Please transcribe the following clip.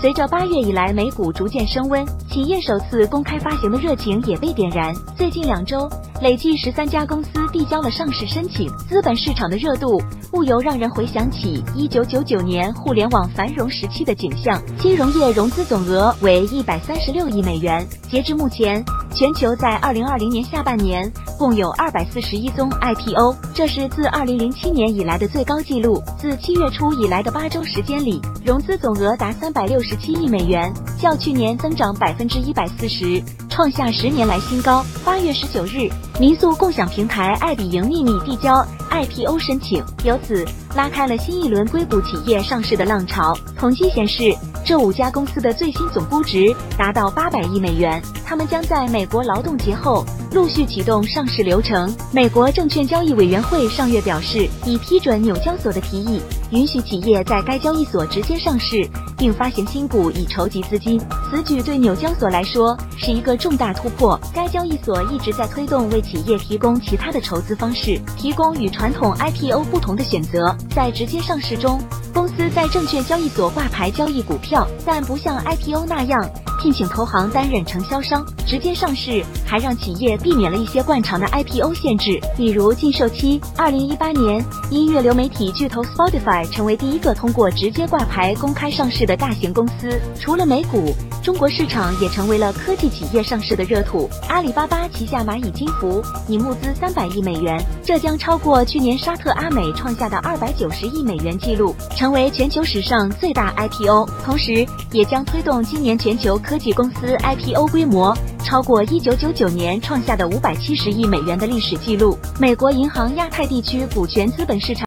随着八月以来美股逐渐升温，企业首次公开发行的热情也被点燃。最近两周，累计十三家公司递交了上市申请，资本市场的热度不由让人回想起一九九九年互联网繁荣时期的景象。金融业融资总额为一百三十六亿美元，截至目前，全球在二零二零年下半年共有二百四十一宗 IPO，这是自二零零七年以来的最高纪录。自七月初以来的八周时间里，融资总额达三百六十。七亿美元，较去年增长百分之一百四十，创下十年来新高。八月十九日，民宿共享平台爱彼迎秘密递交 IPO 申请，由此拉开了新一轮硅谷企业上市的浪潮。统计显示，这五家公司的最新总估值达到八百亿美元，他们将在美国劳动节后陆续启动上市流程。美国证券交易委员会上月表示，已批准纽交所的提议，允许企业在该交易所直接上市。并发行新股以筹集资金，此举对纽交所来说是一个重大突破。该交易所一直在推动为企业提供其他的筹资方式，提供与传统 IPO 不同的选择。在直接上市中，公司在证券交易所挂牌交易股票，但不像 IPO 那样。聘请投行担任承销商，直接上市还让企业避免了一些惯常的 IPO 限制，比如禁售期。二零一八年，音乐流媒体巨头 Spotify 成为第一个通过直接挂牌公开上市的大型公司。除了美股，中国市场也成为了科技企业上市的热土。阿里巴巴旗下蚂蚁金服拟募资三百亿美元，这将超过去年沙特阿美创下的二百九十亿美元纪录，成为全球史上最大 IPO，同时也将推动今年全球科。科技公司 IPO 规模超过一九九九年创下的五百七十亿美元的历史记录。美国银行亚太地区股权资本市场。